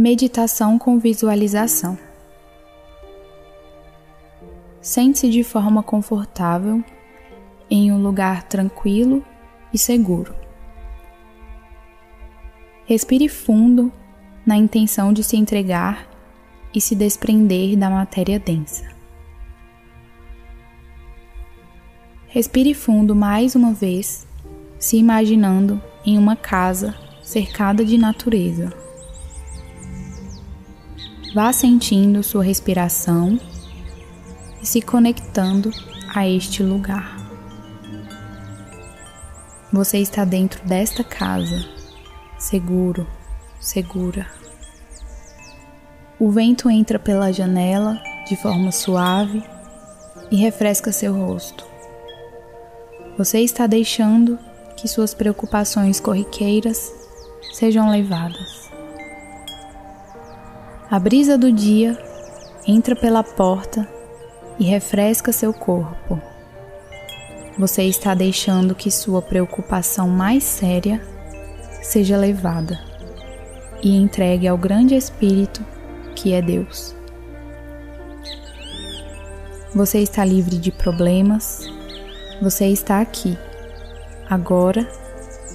Meditação com visualização. Sente-se de forma confortável em um lugar tranquilo e seguro. Respire fundo na intenção de se entregar e se desprender da matéria densa. Respire fundo mais uma vez, se imaginando em uma casa cercada de natureza. Vá sentindo sua respiração e se conectando a este lugar. Você está dentro desta casa, seguro, segura. O vento entra pela janela de forma suave e refresca seu rosto. Você está deixando que suas preocupações corriqueiras sejam levadas. A brisa do dia entra pela porta e refresca seu corpo. Você está deixando que sua preocupação mais séria seja levada e entregue ao grande Espírito que é Deus. Você está livre de problemas, você está aqui, agora,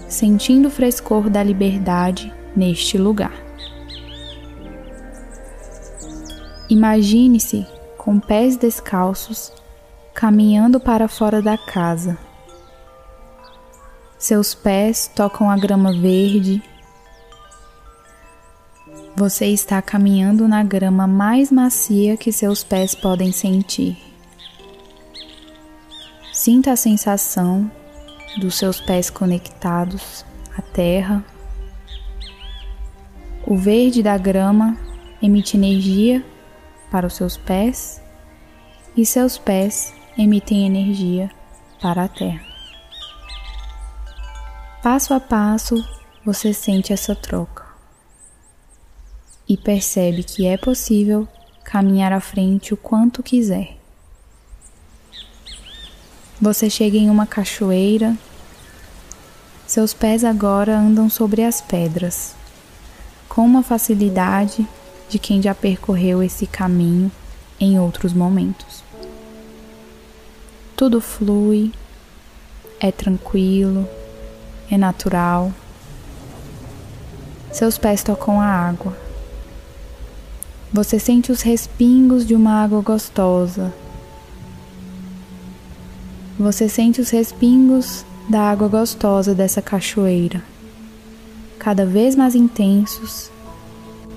sentindo o frescor da liberdade neste lugar. Imagine-se com pés descalços caminhando para fora da casa. Seus pés tocam a grama verde. Você está caminhando na grama mais macia que seus pés podem sentir. Sinta a sensação dos seus pés conectados à terra. O verde da grama emite energia para os seus pés e seus pés emitem energia para a terra. Passo a passo, você sente essa troca e percebe que é possível caminhar à frente o quanto quiser. Você chega em uma cachoeira, seus pés agora andam sobre as pedras, com uma facilidade de quem já percorreu esse caminho em outros momentos. Tudo flui, é tranquilo, é natural. Seus pés tocam a água. Você sente os respingos de uma água gostosa. Você sente os respingos da água gostosa dessa cachoeira, cada vez mais intensos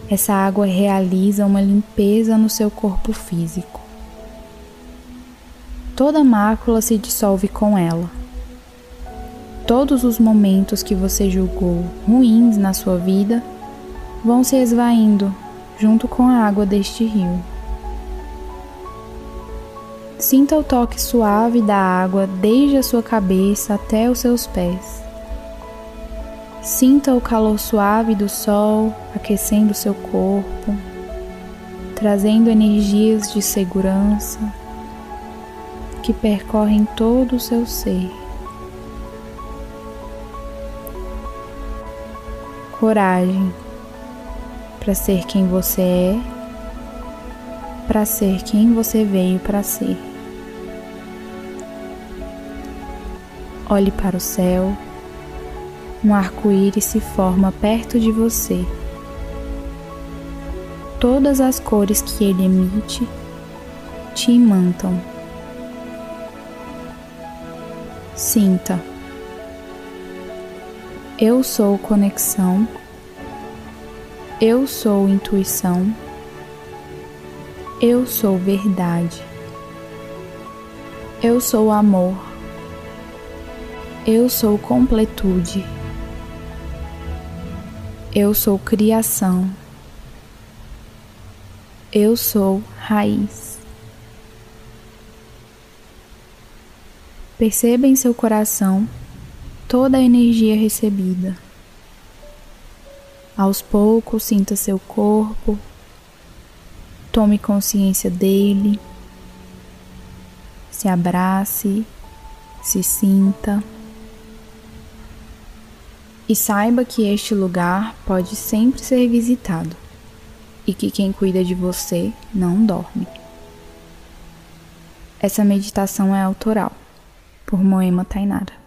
essa água realiza uma limpeza no seu corpo físico. Toda mácula se dissolve com ela. Todos os momentos que você julgou ruins na sua vida vão se esvaindo junto com a água deste rio. Sinta o toque suave da água desde a sua cabeça até os seus pés. Sinta o calor suave do sol aquecendo seu corpo, trazendo energias de segurança que percorrem todo o seu ser. Coragem para ser quem você é, para ser quem você veio para ser. Olhe para o céu um arco-íris se forma perto de você. Todas as cores que ele emite te imantam. Sinta. Eu sou conexão. Eu sou intuição. Eu sou verdade. Eu sou amor. Eu sou completude. Eu sou criação. Eu sou raiz. Perceba em seu coração toda a energia recebida. Aos poucos, sinta seu corpo, tome consciência dele, se abrace, se sinta. E saiba que este lugar pode sempre ser visitado. e que quem cuida de você não dorme. Essa meditação é autoral, por Moema Tainara.